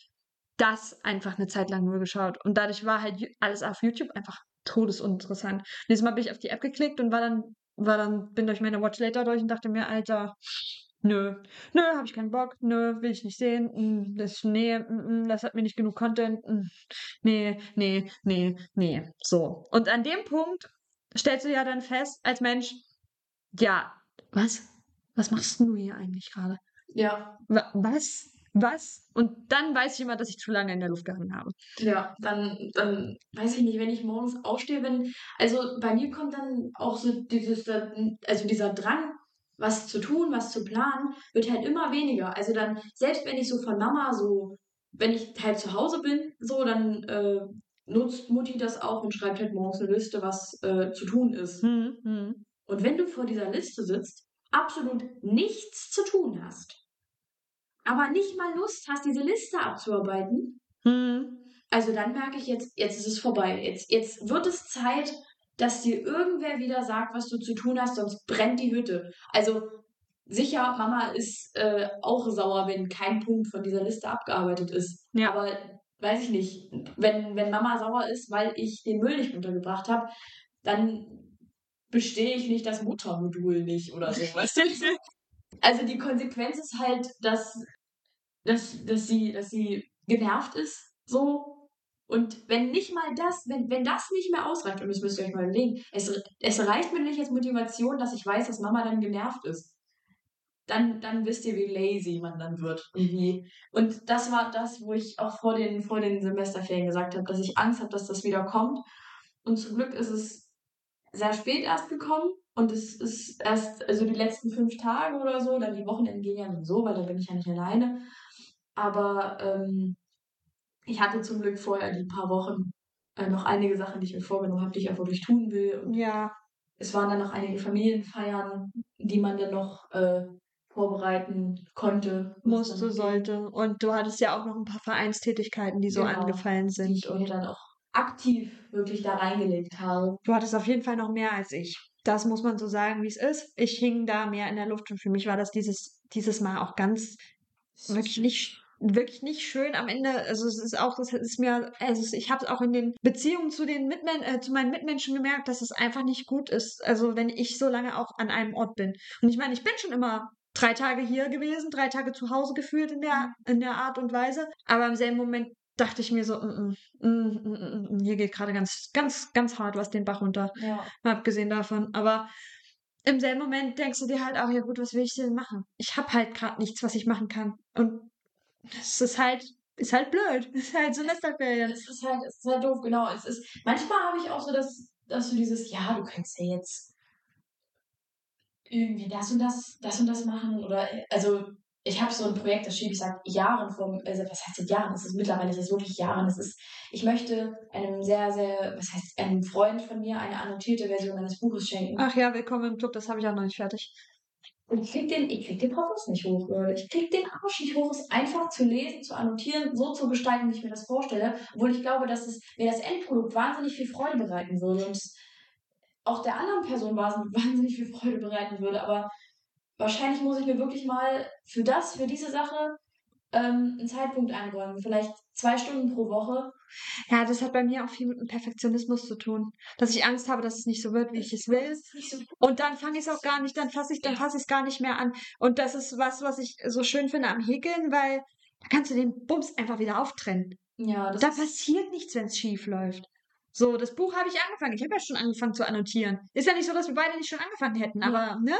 das einfach eine Zeit lang nur geschaut. Und dadurch war halt alles auf YouTube einfach todesuninteressant. Nächstes Mal bin ich auf die App geklickt und war dann, war dann, bin durch meine Watch Later durch und dachte mir, Alter, nö, nö, habe ich keinen Bock, nö, will ich nicht sehen, mm, das, nee, mm, mm, das hat mir nicht genug Content, nee, nee, nee, nee, so. Und an dem Punkt stellst du ja dann fest, als Mensch, ja, was? Was machst du hier eigentlich gerade? Ja. Wa- Was? Was? Und dann weiß ich immer, dass ich zu lange in der Luft gehangen habe. Ja, dann, dann weiß ich nicht, wenn ich morgens aufstehe, wenn, also bei mir kommt dann auch so dieses, also dieser Drang, was zu tun, was zu planen, wird halt immer weniger. Also dann, selbst wenn ich so von Mama so, wenn ich halt zu Hause bin, so, dann äh, nutzt Mutti das auch und schreibt halt morgens eine Liste, was äh, zu tun ist. Hm, hm. Und wenn du vor dieser Liste sitzt, absolut nichts zu tun hast, aber nicht mal Lust hast, diese Liste abzuarbeiten, Hm. also dann merke ich jetzt, jetzt ist es vorbei. Jetzt, jetzt wird es Zeit, dass dir irgendwer wieder sagt, was du zu tun hast, sonst brennt die Hütte. Also sicher, Mama ist äh, auch sauer, wenn kein Punkt von dieser Liste abgearbeitet ist. Ja. Aber weiß ich nicht, wenn, wenn Mama sauer ist, weil ich den Müll nicht runtergebracht habe, dann bestehe ich nicht das Muttermodul nicht oder so. Weißt du? Also die Konsequenz ist halt, dass, dass, dass, sie, dass sie genervt ist, so. Und wenn nicht mal das, wenn, wenn das nicht mehr ausreicht, und das müsst ihr euch mal überlegen, es, es reicht mir nicht als Motivation, dass ich weiß, dass Mama dann genervt ist. Dann, dann wisst ihr, wie lazy man dann wird. Und, wie, und das war das, wo ich auch vor den, vor den Semesterferien gesagt habe, dass ich Angst habe, dass das wieder kommt. Und zum Glück ist es sehr spät erst gekommen. Und es ist erst, also die letzten fünf Tage oder so, dann die Wochenenden gehen ja so, weil da bin ich ja nicht alleine. Aber ähm, ich hatte zum Glück vorher die paar Wochen äh, noch einige Sachen, die ich mir vorgenommen habe, die ich auch wirklich tun will. Und Ja. es waren dann noch einige Familienfeiern, die man dann noch äh, vorbereiten konnte. Musste, sollte. Und du hattest ja auch noch ein paar Vereinstätigkeiten, die so Genau, angefallen die sind. ich mir Und dann auch aktiv wirklich da reingelegt habe. du hattest auf jeden Fall noch mehr als ich. Das muss man so sagen, wie es ist. Ich hing da mehr in der Luft und für mich war das dieses, dieses Mal auch ganz wirklich nicht wirklich nicht schön am Ende also es ist auch es ist mir also ich habe es auch in den Beziehungen zu den Mitmen äh, zu meinen Mitmenschen gemerkt dass es einfach nicht gut ist also wenn ich so lange auch an einem Ort bin und ich meine ich bin schon immer drei Tage hier gewesen drei Tage zu Hause gefühlt in der in der Art und Weise aber im selben Moment dachte ich mir so mm, mm, mm, mm, mm, hier geht gerade ganz ganz ganz hart was den Bach runter Ja. mal abgesehen davon. Aber im selben Moment denkst du dir halt auch, ja gut, was will ich denn machen? Ich habe halt gerade nichts, was ich machen kann. Und es ist halt, ist halt blöd. Es ist halt Semesterferien. Es ist halt, es ist halt doof, genau. Es ist, manchmal habe ich auch so das, dass du dieses, ja, du kannst ja jetzt irgendwie das und das, das und das machen. Oder also ich habe so ein Projekt, das schiebe ich seit Jahren vor, also was heißt seit Jahren? Es ist mittlerweile, es ist wirklich Jahren. Es ist, ich möchte einem sehr, sehr, was heißt, einem Freund von mir eine annotierte Version eines Buches schenken. Ach ja, willkommen im Club, das habe ich auch noch nicht fertig. Und ich krieg den, ich krieg den Podcast nicht hoch, Leute. Ich krieg den Arsch nicht hoch, es einfach zu lesen, zu annotieren, so zu gestalten, wie ich mir das vorstelle. Obwohl ich glaube, dass es mir das Endprodukt wahnsinnig viel Freude bereiten würde und auch der anderen Person wahnsinnig wahnsinnig viel Freude bereiten würde. Aber wahrscheinlich muss ich mir wirklich mal für das, für diese Sache ähm, einen Zeitpunkt einräumen. Vielleicht zwei Stunden pro Woche Ja, das hat bei mir auch viel mit dem Perfektionismus zu tun. Dass ich Angst habe, dass es nicht so wird, wie ich es will. Und dann fange ich es auch gar nicht, dann fasse ich, dann fasse ich es gar nicht mehr an. Und das ist was, was ich so schön finde am Häkeln, weil da kannst du den Bums einfach wieder auftrennen. Ja, das Da passiert nichts, wenn es schief läuft. So, das Buch habe ich angefangen. Ich habe ja schon angefangen zu annotieren. Ist ja nicht so, dass wir beide nicht schon angefangen hätten, aber, ne?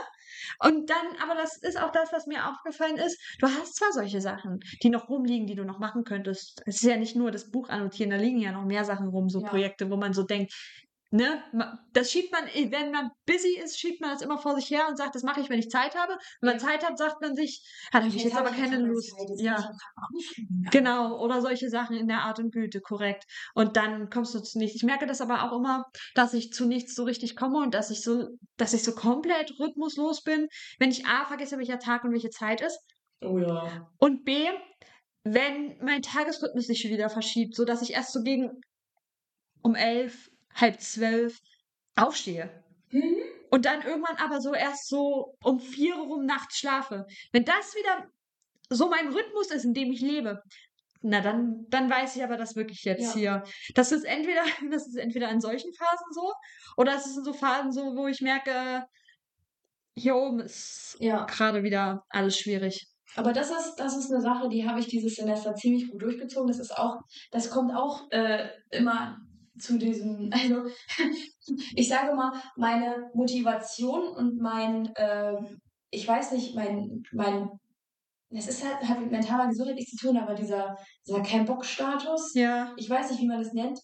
Und dann, aber das ist auch das, was mir aufgefallen ist. Du hast zwar solche Sachen, die noch rumliegen, die du noch machen könntest. Es ist ja nicht nur das Buch annotieren, da liegen ja noch mehr Sachen rum, so Ja. Projekte, wo man so denkt, ne? Das schiebt man, wenn man busy ist, schiebt man das immer vor sich her und sagt, das mache ich, wenn ich Zeit habe. Wenn man. Zeit hat, sagt man sich, habe ich jetzt hab aber keine Lust. Jetzt Ja. Genau, oder solche Sachen in der Art und Güte, korrekt. Und dann kommst du zu nichts. Ich merke das aber auch immer, dass ich zu nichts so richtig komme und dass ich so, dass ich so komplett rhythmuslos bin, wenn ich A, vergesse, welcher Tag und welche Zeit ist. Oh ja. Und B, wenn mein Tagesrhythmus sich wieder verschiebt, so dass ich erst so gegen um elf, halb zwölf aufstehe. Mhm. Und dann irgendwann aber so erst so um vier rum nachts schlafe. Wenn das wieder so mein Rhythmus ist, in dem ich lebe, na dann, dann weiß ich aber das wirklich jetzt Ja. hier. Das ist entweder, das ist entweder in solchen Phasen so, oder es ist in so Phasen so, wo ich merke, hier oben ist Ja. gerade wieder alles schwierig. Aber das ist, das ist eine Sache, die habe ich dieses Semester ziemlich gut durchgezogen. Das ist auch, das kommt auch äh, immer zu diesem, also ich sage mal, meine Motivation und mein, äh, ich weiß nicht, mein, mein, es ist halt, hat mit mentaler Gesundheit nichts zu tun, aber dieser, dieser Kein-Bock-Status, Ja. ich weiß nicht, wie man das nennt,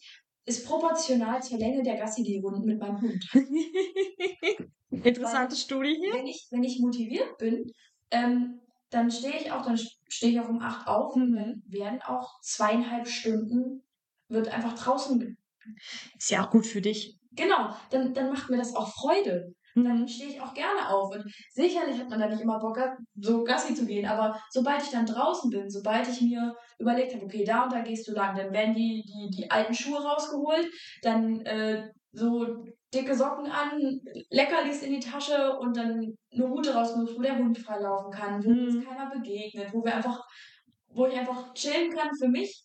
ist proportional zur Länge der Gassi-Runden mit meinem Hund. Interessante Studie hier. wenn ich, wenn ich motiviert bin, ähm, dann stehe ich auch, dann stehe ich auch um 8 auf und Mhm. dann werden auch zweieinhalb Stunden, wird einfach draußen. Ist ja auch gut für dich. Genau, dann, dann macht mir das auch Freude. Dann stehe ich auch gerne auf. Und sicherlich hat man da nicht immer Bock, so Gassi zu gehen. Aber sobald ich dann draußen bin, sobald ich mir überlegt habe, okay, da und da gehst du lang, dann werden die, die, die alten Schuhe rausgeholt, dann äh, so dicke Socken an, Leckerlis in die Tasche und dann eine Route rausgesucht, wo der Hund frei laufen kann, wo uns Mhm. keiner begegnet, wo wir einfach, wo ich einfach chillen kann für mich.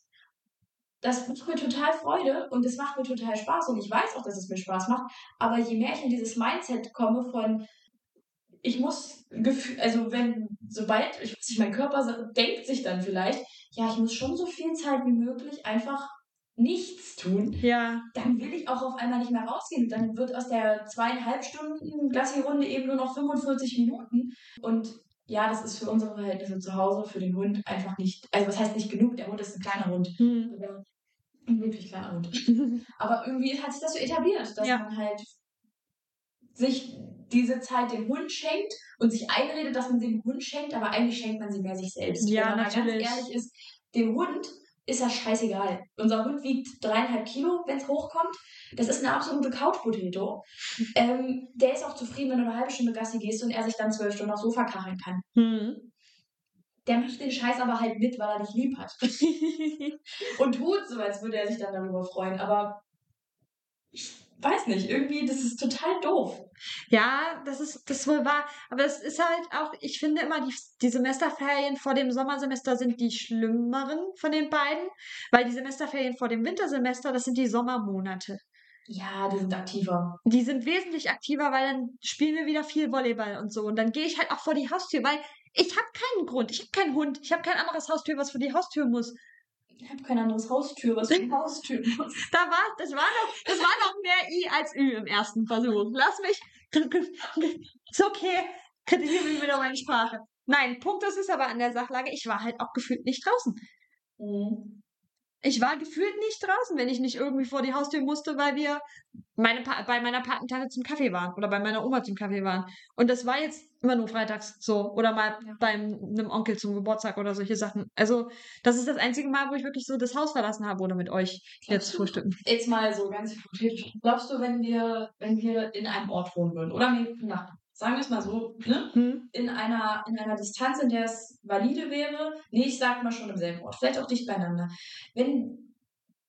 Das macht mir total Freude und es macht mir total Spaß und ich weiß auch, dass es mir Spaß macht. Aber je mehr ich in dieses Mindset komme von, ich muss, also wenn, sobald, ich weiß nicht, mein Körper denkt sich dann vielleicht, ja, ich muss schon so viel Zeit wie möglich einfach nichts tun, Ja. dann will ich auch auf einmal nicht mehr rausgehen. Dann wird aus der zweieinhalb Stunden Gassi-Runde eben nur noch 45 Minuten. Und ja, das ist für unsere Verhältnisse zu Hause, für den Hund einfach nicht, also was heißt nicht genug, der Hund ist ein kleiner Hund. Hm. Wirklich Hund. Aber irgendwie hat sich das so etabliert, dass Ja. man halt sich diese Zeit dem Hund schenkt und sich einredet, dass man sie dem Hund schenkt, aber eigentlich schenkt man sie mehr sich selbst. Ja, Wenn man natürlich. ganz ehrlich ist, dem Hund ist das scheißegal. Unser Hund wiegt dreieinhalb Kilo, wenn es hochkommt. Das ist eine absolute Couch-Potato. ähm, der ist auch zufrieden, wenn du eine halbe Stunde Gassi gehst und er sich dann zwölf Stunden aufs Sofa kacheln kann. Hm. Der macht den Scheiß aber halt mit, weil er dich lieb hat. und tut so, als würde er sich dann darüber freuen. Aber ich weiß nicht, irgendwie, das ist total doof. Ja, das ist das wohl wahr. Aber es ist halt auch, ich finde immer, die, die Semesterferien vor dem Sommersemester sind die schlimmeren von den beiden, weil die Semesterferien vor dem Wintersemester, das sind die Sommermonate. Ja, die sind aktiver. Die sind wesentlich aktiver, weil dann spielen wir wieder viel Volleyball und so. Und dann gehe ich halt auch vor die Haustür, weil ich habe keinen Grund. Ich habe keinen Hund. Ich habe kein anderes Haustür, was vor die Haustür muss. Ich habe kein anderes Haustür, was für eine Haustür muss. Da war, das war noch, das war noch mehr I als Ü im ersten Versuch. Lass mich. Ist okay. Kritisiere mich wieder meine Sprache. Nein, Punkt ist es aber an der Sachlage, ich war halt auch gefühlt nicht draußen. Mhm. Ich war gefühlt nicht draußen, wenn ich nicht irgendwie vor die Haustür musste, weil wir meine pa bei meiner Patentante zum Kaffee waren oder bei meiner Oma zum Kaffee waren. Und das war jetzt immer nur freitags so oder mal Ja. beim einem Onkel zum Geburtstag oder solche Sachen. Also das ist das einzige Mal, wo ich wirklich so das Haus verlassen habe oder mit euch jetzt du- frühstücken. Jetzt mal so ganz hypothetisch. Glaubst du, wenn wir, wenn wir in einem Ort wohnen würden, oder nee, na, sagen wir es mal so, ne? Hm? in einer, in einer Distanz, in der es valide wäre. Nee, ich sag mal schon im selben Ort, vielleicht auch dicht beieinander. Wenn,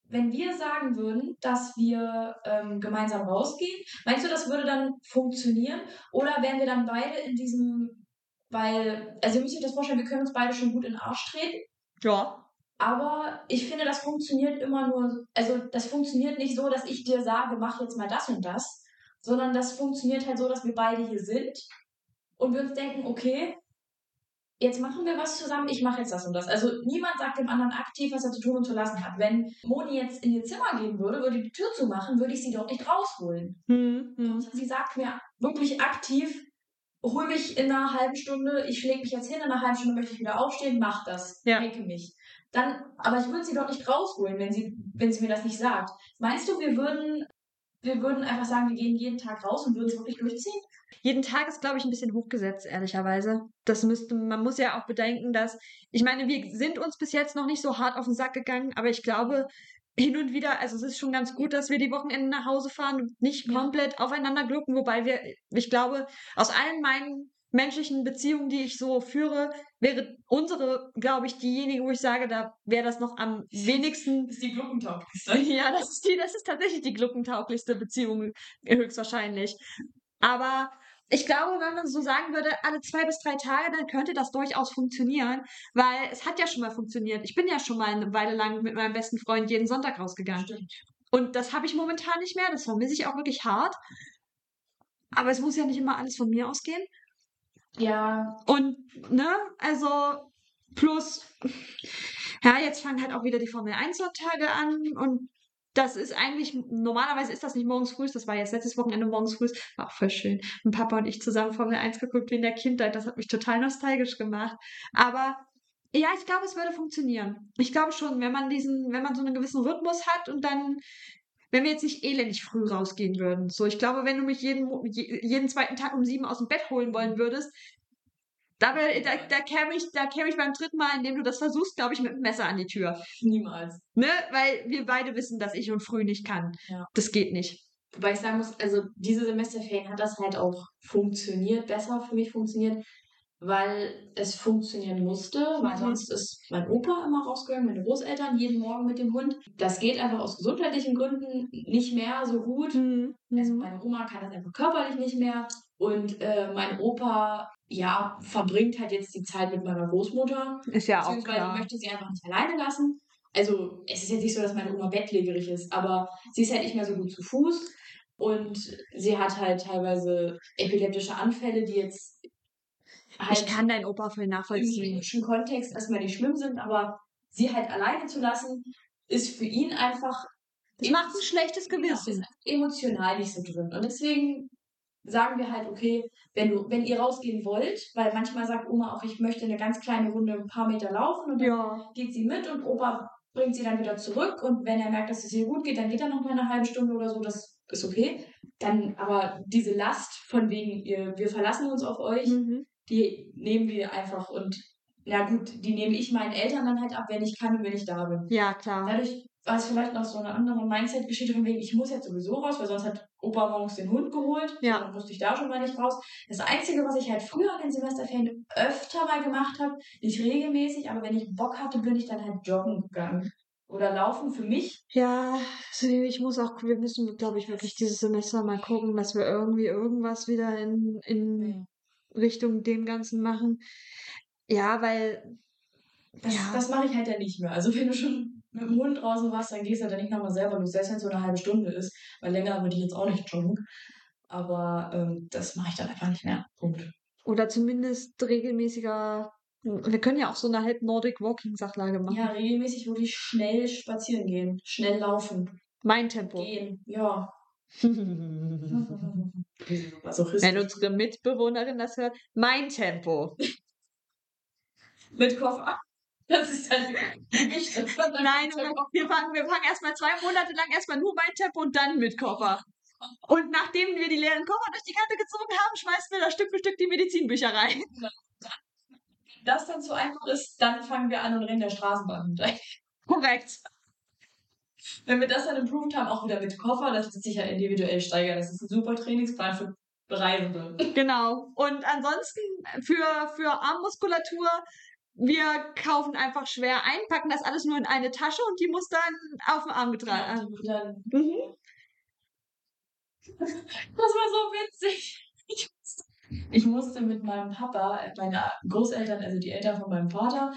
wenn wir sagen würden, dass wir ähm, gemeinsam rausgehen, meinst du, das würde dann funktionieren? Oder wären wir dann beide in diesem, weil, also ihr müsst euch das vorstellen, wir können uns beide schon gut in den Arsch treten, Ja. Aber ich finde, das funktioniert immer nur, also das funktioniert nicht so, dass ich dir sage, mach jetzt mal das und das, sondern das funktioniert halt so, dass wir beide hier sind und wir uns denken, okay, jetzt machen wir was zusammen, ich mache jetzt das und das. Also niemand sagt dem anderen aktiv, was er zu tun und zu lassen hat. Wenn Moni jetzt in ihr Zimmer gehen würde, würde die Tür zumachen, würde ich sie dort nicht rausholen. Hm, hm. Sie sagt mir wirklich aktiv, hol mich in einer halben Stunde, ich schläge mich jetzt hin, in einer halben Stunde möchte ich wieder aufstehen, mach das, Ja. denke mich. Dann, aber ich würde sie dort nicht rausholen, wenn sie, wenn sie mir das nicht sagt. Meinst du, wir würden, wir würden einfach sagen, wir gehen jeden Tag raus und würden es wirklich durchziehen? Jeden Tag ist, glaube ich, ein bisschen hochgesetzt, ehrlicherweise. Das müsste, man muss ja auch bedenken, dass, ich meine, wir sind uns bis jetzt noch nicht so hart auf den Sack gegangen, aber ich glaube, hin und wieder, also es ist schon ganz gut, dass wir die Wochenenden nach Hause fahren und nicht Ja. komplett aufeinander glucken, wobei wir, ich glaube, aus allen meinen menschlichen Beziehungen, die ich so führe, wäre unsere, glaube ich, diejenige, wo ich sage, da wäre das noch am wenigsten Das ist die Gluckentauglichste. ja, das ist, die, das ist tatsächlich die gluckentauglichste Beziehung, äh, höchstwahrscheinlich. Aber ich glaube, wenn man so sagen würde, alle zwei bis drei Tage, dann könnte das durchaus funktionieren, weil es hat ja schon mal funktioniert. Ich bin ja schon mal eine Weile lang mit meinem besten Freund jeden Sonntag rausgegangen. Stimmt. Und das habe ich momentan nicht mehr. Das vermisse ich auch wirklich hart. Aber es muss ja nicht immer alles von mir ausgehen. Ja, Und, ne, also, plus, ja, jetzt fangen halt auch wieder die Formel 1 Sonntage an und das ist eigentlich, normalerweise ist das nicht morgens früh, das war jetzt letztes Wochenende morgens früh, war auch voll schön. Und Papa und ich zusammen Formel 1 geguckt wie in der Kindheit, das hat mich total nostalgisch gemacht. Aber ja, ich glaube, es würde funktionieren. Ich glaube schon, wenn man diesen, wenn man so einen gewissen Rhythmus hat und dann, wenn wir jetzt nicht elendig früh rausgehen würden. So, ich glaube, wenn du mich jeden, jeden zweiten Tag um sieben aus dem Bett holen wollen würdest, da, da, da käme ich, da käme ich beim dritten Mal, indem du das versuchst, glaube ich, mit dem Messer an die Tür. niemals. Ne? Weil wir beide wissen, dass ich und früh nicht kann. Ja. Das geht nicht. Wobei ich sagen muss, also diese Semesterferien hat das halt auch funktioniert, besser für mich funktioniert, weil es funktionieren musste, weil Mhm. sonst ist mein Opa immer rausgegangen, meine Großeltern jeden Morgen mit dem Hund. Das geht einfach aus gesundheitlichen Gründen nicht mehr so gut. Mhm. Also meine Oma kann das einfach körperlich nicht mehr. Und äh, mein Opa, ja, verbringt halt jetzt die Zeit mit meiner Großmutter. Ist ja auch Beziehungsweise klar. möchte sie einfach nicht alleine lassen. Also es ist jetzt nicht so, dass meine Oma bettlägerig ist, aber sie ist halt nicht mehr so gut zu Fuß. Und sie hat halt teilweise epileptische Anfälle, die jetzt halt Ich kann deinen Opa voll im nachvollziehen. klinischen Kontext erstmal nicht schlimm sind, aber sie halt alleine zu lassen, ist für ihn einfach Das macht ein schlechtes Gewissen. emotional nicht so drin. Und deswegen sagen wir halt, okay, wenn du, wenn ihr rausgehen wollt, weil manchmal sagt Oma auch, ich möchte eine ganz kleine Runde ein paar Meter laufen und dann Ja. geht sie mit und Opa bringt sie dann wieder zurück und wenn er merkt, dass es ihr gut geht, dann geht er noch mal eine halbe Stunde oder so, das ist okay. Dann aber diese Last von wegen, ihr, wir verlassen uns auf euch, Mhm. Die nehmen wir einfach und na gut, die nehme ich meinen Eltern dann halt ab, wenn ich kann und wenn ich da bin. Ja, klar. Dadurch war es vielleicht noch so eine andere Mindset-Geschichte von wegen, ich muss jetzt sowieso raus, weil sonst hat Opa morgens den Hund geholt. Ja. Dann musste ich da schon mal nicht raus. Das Einzige, was ich halt früher in den Semesterferien öfter mal gemacht habe, nicht regelmäßig, aber wenn ich Bock hatte, bin ich dann halt joggen gegangen. Oder laufen für mich. Ja, also ich muss auch, wir müssen, glaube ich, wirklich dieses Semester mal gucken, dass wir irgendwie irgendwas wieder in, in Richtung dem Ganzen machen. Ja, weil, Das, Ja. das mache ich halt dann nicht mehr. Also wenn du schon mit dem Hund draußen warst, dann gehst du halt nicht nochmal selber los, selbst wenn es so eine halbe Stunde ist. Weil länger würde ich jetzt auch nicht joggen. Aber ähm, das mache ich dann einfach nicht mehr. Punkt. oder zumindest regelmäßiger, wir können ja auch so eine halb Nordic Walking Sachlage machen. Ja, regelmäßig wirklich schnell spazieren gehen, schnell laufen, Mein Tempo. gehen, ja. Wenn unsere Mitbewohnerin das hört, mein Tempo. mit Koffer. Das ist dann nicht Nein, wir fangen, wir fangen erstmal zwei Monate lang erstmal nur mein Tempo und dann mit Koffer. Und nachdem wir die leeren Koffer durch die Kante gezogen haben, schmeißen wir da Stück für Stück die Medizinbücher rein. Wenn das dann zu einfach ist, dann fangen wir an und rennen der Straßenbahn hinterher. Korrekt. Wenn wir das dann improved haben, auch wieder mit Koffer, das lässt sich ja individuell steigern. Das ist ein super Trainingsplan für Reisende. Genau. Und ansonsten für, für Armmuskulatur, wir kaufen einfach schwer ein, packen das alles nur in eine Tasche und die muss dann auf den Arm getragen. Dann, Mhm. das war so witzig. Ich, Ich musste mit meinem Papa, meine Großeltern, also die Eltern von meinem Vater,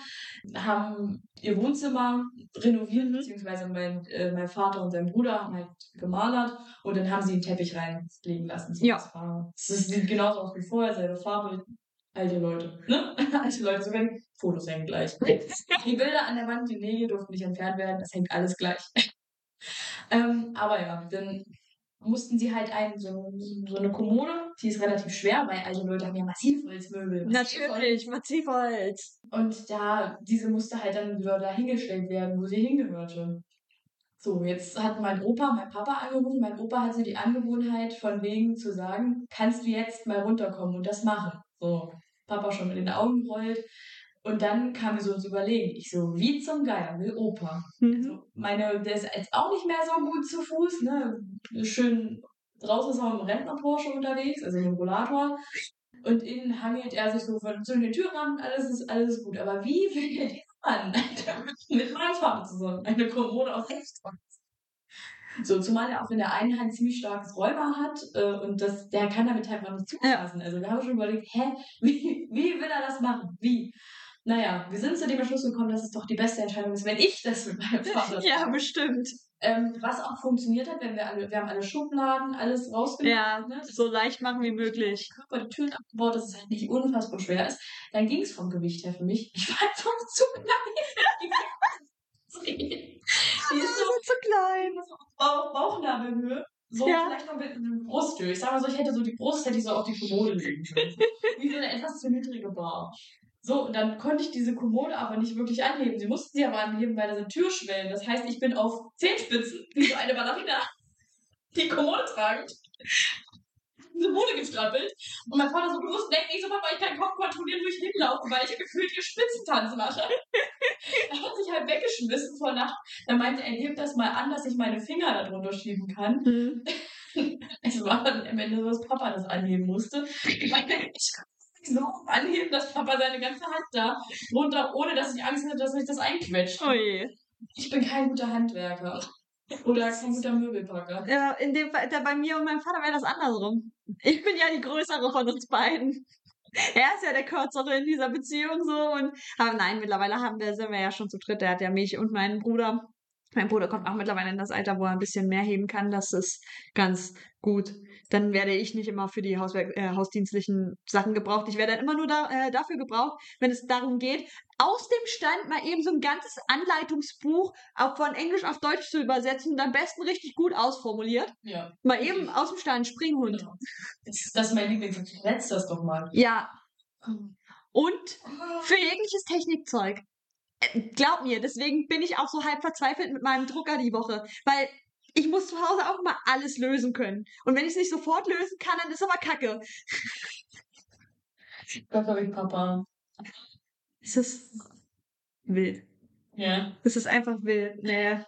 haben ihr Wohnzimmer renoviert, Mhm. beziehungsweise mein, äh, mein Vater und sein Bruder haben halt gemalert und dann haben sie einen Teppich reinlegen lassen. So, Ja. Das, war, das sieht genauso aus wie vorher, selbe Farbe, alte Leute. Ne? alte Leute, sogar die Fotos hängen gleich. Die Bilder an der Wand, die Nägel durften nicht entfernt werden, das hängt alles gleich. ähm, aber ja, dann mussten sie halt ein, so, so eine Kommode, die ist relativ schwer, weil alte Leute haben ja Massivholzmöbel. Natürlich, Massivholz. Und da, diese musste halt dann wieder da hingestellt werden, wo sie hingehörte. So, jetzt hat mein Opa, mein Papa angerufen. Mein Opa hatte die Angewohnheit, von wegen zu sagen, kannst du jetzt mal runterkommen und das machen. So, Papa schon mit den Augen gerollt. Und dann kam mir so ins Überlegen. Ich so, wie zum Geier will Opa? Mhm. Also meine, der ist jetzt auch nicht mehr so gut zu Fuß, ne? Schön draußen ist er dem Rentner-Porsche unterwegs, also dem Rollator. Und innen hangelt er sich so von zwischen den Türrahmen, alles ist, alles gut. Aber wie will der Mann mit meinem Vater zusammen eine Kommode aus Hechtsholz? So, zumal er auch in der einen Hand ziemlich starkes Rheuma hat äh, und das, der kann damit einfach nicht zulassen. Also wir haben schon überlegt, hä, wie, wie will er das machen? Wie? Naja, wir sind zu dem Entschluss gekommen, dass es doch die beste Entscheidung ist, wenn ich das mit meinem Vater Ja, bestimmt. Ähm, was auch funktioniert hat, wenn wir alle, wir haben alle Schubladen, alles rausgenommen. Ja, ne? so leicht machen wie möglich. Körper die Türen abgebaut, dass es halt nicht unfassbar schwer ist. Dann ging es vom Gewicht her für mich. Ich war einfach zu klein. Die ist so zu klein. Bauch, Bauchnabelhöhe. So Ja. vielleicht noch mit einer Brusthöhe. Ich sag mal so, ich hätte so die Brust hätte ich so auf die Kommode legen können. Wie so eine etwas zu niedrige Bar. So, und dann konnte ich diese Kommode aber nicht wirklich anheben. Sie mussten sie aber anheben, weil da sind Türschwellen. Das heißt, ich bin auf Zehenspitzen, wie so eine Ballerina, die Kommode tragend, diese Mode gestrappelt. Und mein Vater so, du musst denken, ich so, Papa, ich kann kaum kontrollieren, wo ich hinlaufe, weil ich gefühlt hier Spitzentanz mache. er hat sich halt weggeschmissen vor Nacht. Dann meinte er, heb das mal an, dass ich meine Finger da drunter schieben kann. Mhm. Es war dann am Ende so, dass Papa das anheben musste. Ich konnte nicht so anheben, dass Papa seine ganze Hand da drunter, ohne dass ich Angst hatte, dass sich das einquetscht. Oh je. Ich bin kein guter Handwerker. Oder kein guter Möbelpacker. Ja, in dem Fall, da bei mir und meinem Vater wäre das andersrum. Ich bin ja die größere von uns beiden. Er ist ja der kürzere in dieser Beziehung so und aber nein, mittlerweile haben wir, sind wir ja schon zu dritt. Der hat ja mich und meinen Bruder. Mein Bruder kommt auch mittlerweile in das Alter, wo er ein bisschen mehr heben kann. Das ist ganz gut. Dann werde ich nicht immer für die Hauswerk äh, hausdienstlichen Sachen gebraucht. Ich werde dann immer nur da, äh, dafür gebraucht, wenn es darum geht, aus dem Stand mal eben so ein ganzes Anleitungsbuch auch von Englisch auf Deutsch zu übersetzen und am besten richtig gut ausformuliert. Ja. Mal eben aus dem Stand, Springhund. Genau. Das, ist mein Lieblings. Letzt das doch mal. Ja. Und für jegliches Technikzeug. Äh, Glaub mir, deswegen bin ich auch so halb verzweifelt mit meinem Drucker die Woche. Weil ich muss zu Hause auch mal alles lösen können. Und wenn ich es nicht sofort lösen kann, dann ist aber Kacke. Gott hab ich Papa. Es ist wild. Ja. Es ist einfach wild. Nee.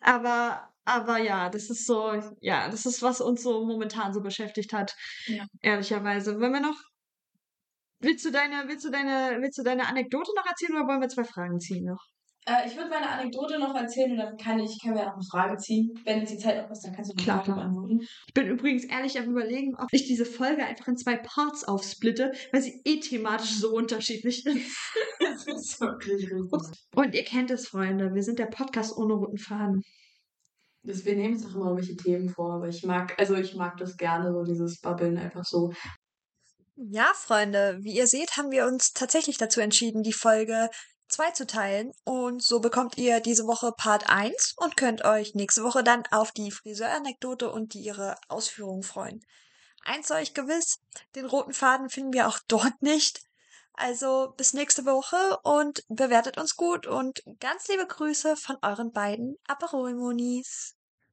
Aber, aber ja, das ist so, ja, das ist, was uns so momentan so beschäftigt hat. Ja. Ehrlicherweise. Wenn wir noch. Willst du deine, willst du deine, willst du deine Anekdote noch erzählen oder wollen wir zwei Fragen ziehen noch? Äh, ich würde meine Anekdote noch erzählen und dann kann ich, kann mir auch eine Frage ziehen. Wenn jetzt die Zeit noch ist, dann kannst du eine Klar, Frage klar. beantworten. Ich bin übrigens ehrlich am überlegen, ob ich diese Folge einfach in zwei Parts aufsplitte, weil sie eh thematisch so unterschiedlich ist. Das ist wirklich richtig. Und ihr kennt es, Freunde, wir sind der Podcast ohne roten Faden. Das, wir nehmen uns auch immer irgendwelche Themen vor, aber ich mag, also ich mag das gerne, so dieses Babbeln einfach so. Ja, Freunde, wie ihr seht, haben wir uns tatsächlich dazu entschieden, die Folge zweizuteilen. Und so bekommt ihr diese Woche Part 1 und könnt euch nächste Woche dann auf die Friseuranekdote und die ihre Ausführungen freuen. Eins sei euch gewiss, den roten Faden finden wir auch dort nicht. Also bis nächste Woche und bewertet uns gut und ganz liebe Grüße von euren beiden Aperol-Monis.